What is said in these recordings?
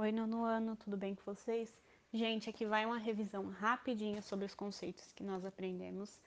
Oi, nono ano, tudo bem com vocês? Gente, aqui vai uma revisão rapidinha sobre os conceitos que nós aprendemos.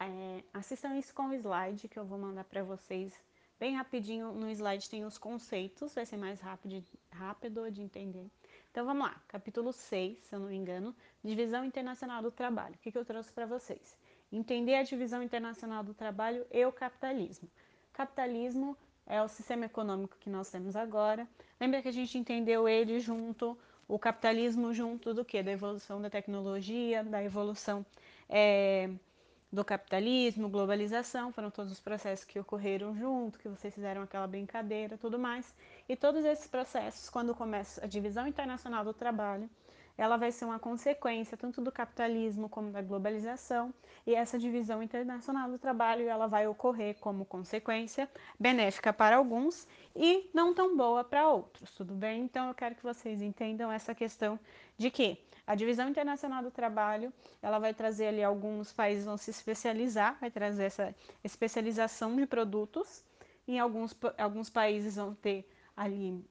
É, assistam isso com o slide que eu vou mandar para vocês bem rapidinho. No slide tem os conceitos, vai ser mais rápido, rápido de entender. Então vamos lá, capítulo 6, se eu não me engano, Divisão Internacional do Trabalho. O que, que eu trouxe para vocês? Entender a divisão internacional do trabalho e o capitalismo. Capitalismo é o sistema econômico que nós temos agora. Lembra que a gente entendeu ele junto, o capitalismo junto do que? Da evolução da tecnologia, da evolução é, do capitalismo, globalização, foram todos os processos que ocorreram junto, que vocês fizeram aquela brincadeira, tudo mais. E todos esses processos, quando começa a divisão internacional do trabalho, ela vai ser uma consequência tanto do capitalismo como da globalização, e essa divisão internacional do trabalho ela vai ocorrer como consequência benéfica para alguns e não tão boa para outros, tudo bem? Então eu quero que vocês entendam essa questão de que a divisão internacional do trabalho, ela vai trazer ali alguns países vão se especializar, vai trazer essa especialização de produtos, em alguns, alguns países vão ter ali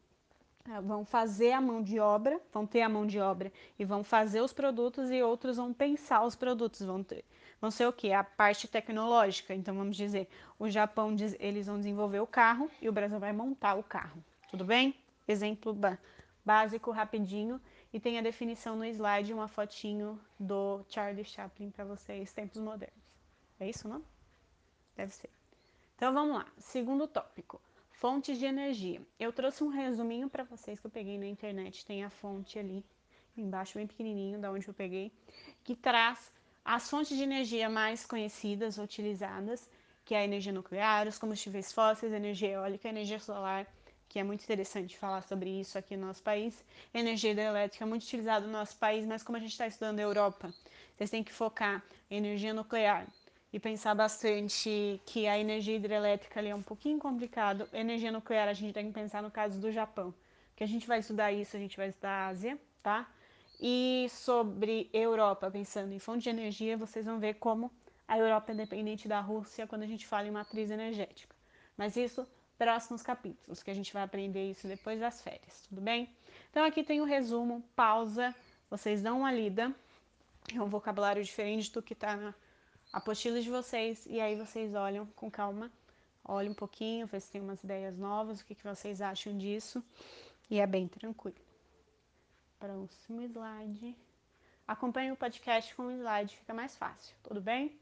vão fazer a mão de obra, vão ter a mão de obra e vão fazer os produtos e outros vão pensar os produtos, vão, ter, vão ser o que? A parte tecnológica. Então vamos dizer, o Japão eles vão desenvolver o carro e o Brasil vai montar o carro. Tudo bem? Exemplo básico, rapidinho. E tem a definição no slide, uma fotinho do Charlie Chaplin para vocês, tempos modernos. É isso, não? Deve ser. Então vamos lá. Segundo tópico. Fontes de energia. Eu trouxe um resuminho para vocês que eu peguei na internet, tem a fonte ali embaixo, bem pequenininho, da onde eu peguei, que traz as fontes de energia mais conhecidas, utilizadas, que é a energia nuclear, os combustíveis fósseis, energia eólica, energia solar, que é muito interessante falar sobre isso aqui no nosso país. Energia hidrelétrica muito utilizada no nosso país, mas como a gente está estudando a Europa, vocês têm que focar em energia nuclear, e pensar bastante que a energia hidrelétrica ali é um pouquinho complicado. Energia nuclear a gente tem que pensar no caso do Japão, que a gente vai estudar isso, a gente vai estudar a Ásia, tá? E sobre Europa, pensando em fonte de energia, vocês vão ver como a Europa é dependente da Rússia quando a gente fala em matriz energética. Mas isso, próximos capítulos, que a gente vai aprender isso depois das férias, tudo bem? Então aqui tem o um resumo, pausa, vocês dão uma lida, é um vocabulário diferente do que está na apostila de vocês e aí vocês olham com calma, olhem um pouquinho, ver se tem umas ideias novas, o que, que vocês acham disso e é bem tranquilo. Próximo slide. Acompanhe o podcast com o slide, fica mais fácil, tudo bem?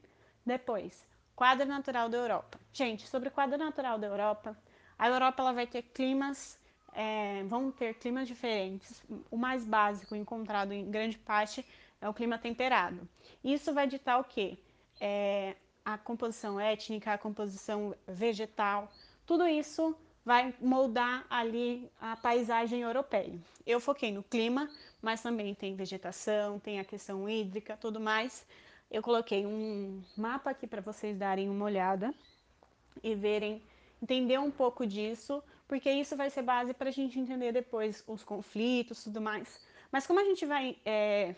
Depois, quadro natural da Europa. Gente, sobre o quadro natural da Europa, a Europa ela vai ter climas, é, vão ter climas diferentes. O mais básico encontrado em grande parte é o clima temperado. Isso vai ditar o quê? É, a composição étnica, a composição vegetal, tudo isso vai moldar ali a paisagem europeia. Eu foquei no clima, mas também tem vegetação, tem a questão hídrica, tudo mais. Eu coloquei um mapa aqui para vocês darem uma olhada e verem, entender um pouco disso, porque isso vai ser base para a gente entender depois os conflitos, tudo mais. Mas como a gente vai é,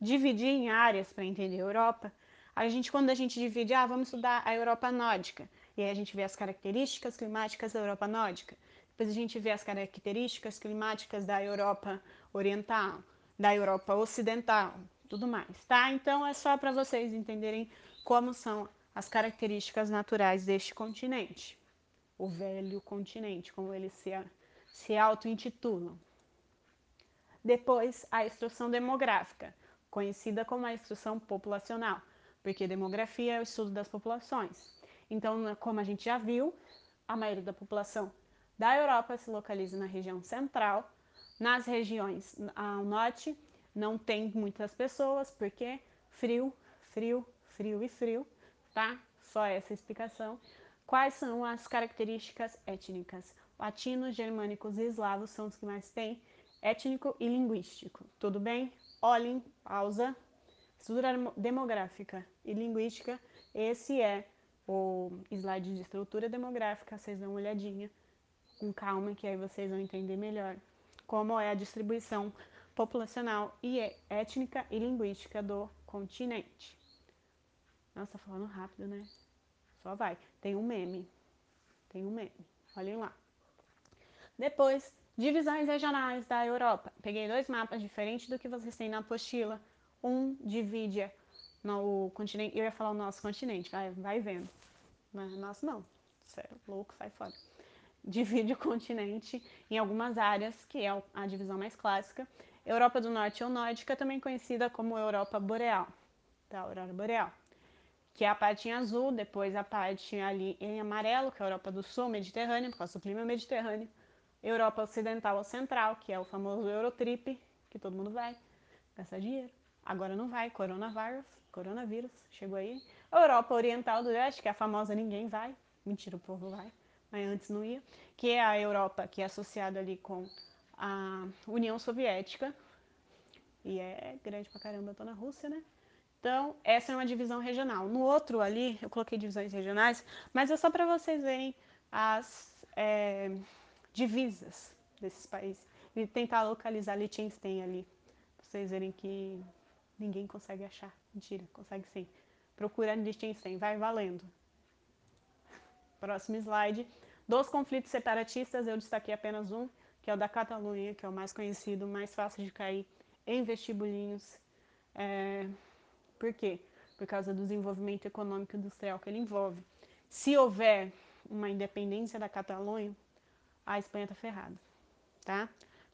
dividir em áreas para entender a Europa, a gente, quando a gente divide, ah, vamos estudar a Europa nórdica, e aí a gente vê as características climáticas da Europa nórdica, depois a gente vê as características climáticas da Europa oriental, da Europa ocidental, tudo mais, tá? Então é só para vocês entenderem como são as características naturais deste continente, o velho continente, como eles se, se auto-intitulam. Depois, a instrução demográfica, conhecida como a instrução populacional porque demografia é o estudo das populações. Então, como a gente já viu, a maioria da população da Europa se localiza na região central. Nas regiões ao norte não tem muitas pessoas, porque frio, frio, frio e frio, tá? Só essa explicação. Quais são as características étnicas? Latinos, germânicos e eslavos são os que mais têm étnico e linguístico. Tudo bem? Olhem, pausa. Estrutura demográfica e linguística, esse é o slide de estrutura demográfica, vocês dão uma olhadinha com calma, que aí vocês vão entender melhor como é a distribuição populacional e étnica e linguística do continente. Nossa, tá falando rápido, né? Só vai. Tem um meme. Tem um meme. Olhem lá. Depois, Divisões regionais da Europa. Peguei dois mapas diferentes do que vocês têm na apostila. Um divide no continente, eu ia falar o nosso continente, vai, vai vendo. Não é nosso não, você é louco, sai fora. Divide o continente em algumas áreas, que é a divisão mais clássica. Europa do Norte ou Nórdica, também conhecida como Europa Boreal, da Aurora Boreal. Que é a parte em azul, depois a parte ali em amarelo, que é a Europa do Sul, Mediterrâneo, por causa do clima mediterrâneo. Europa Ocidental ou Central, que é o famoso Eurotrip, que todo mundo vai gastar dinheiro. Agora não vai, coronavírus, coronavírus, chegou aí. Europa Oriental do Leste, que é a famosa ninguém vai. Mentira, o povo vai, mas antes não ia. Que é a Europa, que é associada ali com a União Soviética. E é grande pra caramba, tô na Rússia, né? Então, essa é uma divisão regional. No outro ali, eu coloquei divisões regionais, mas é só para vocês verem as... É, divisas desses países e tentar localizar Liechtenstein ali, pra vocês verem que ninguém consegue achar. Mentira, consegue sim. Procura Liechtenstein, vai valendo. Próximo slide. Dos conflitos separatistas, eu destaquei apenas um, que é o da Catalunha, que é o mais conhecido, mais fácil de cair em vestibulinhos. É... Por quê? Por causa do desenvolvimento econômico e industrial que ele envolve. Se houver uma independência da Catalunha, a Espanha está ferrada, tá?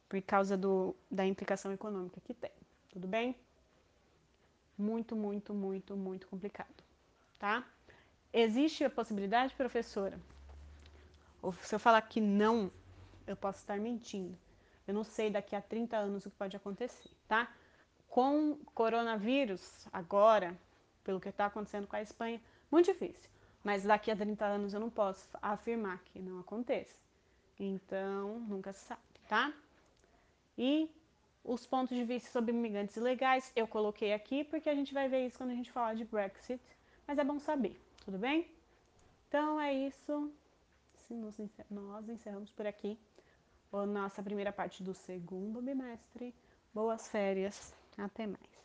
Por causa do, da implicação econômica que tem, tudo bem? Muito, muito, muito, muito complicado, tá? Existe a possibilidade, professora? Ou se eu falar que não, eu posso estar mentindo. Eu não sei daqui a 30 anos o que pode acontecer, tá? Com coronavírus, agora, pelo que está acontecendo com a Espanha, muito difícil. Mas daqui a 30 anos eu não posso afirmar que não aconteça. Então, nunca se sabe, tá? E os pontos de vista sobre imigrantes ilegais eu coloquei aqui porque a gente vai ver isso quando a gente falar de Brexit, mas é bom saber, tudo bem? Então é isso, nós encerramos por aqui a nossa primeira parte do segundo bimestre. Boas férias, até mais.